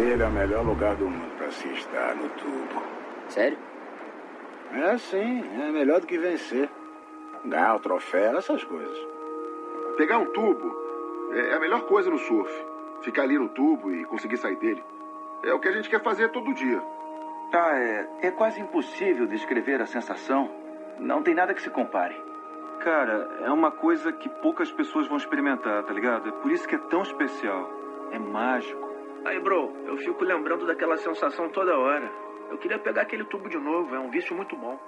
ele é o melhor lugar do mundo para se estar no tubo. Sério? É sim, é melhor do que vencer. Ganhar o troféu, essas coisas. Pegar um tubo é a melhor coisa no surf. Ficar ali no tubo e conseguir sair dele. É o que a gente quer fazer todo dia. Ah, é, é quase impossível descrever a sensação. Não tem nada que se compare. Cara, é uma coisa que poucas pessoas vão experimentar, tá ligado? É por isso que é tão especial. É mágico. Aí, bro, eu fico lembrando daquela sensação toda hora. Eu queria pegar aquele tubo de novo, é um vício muito bom.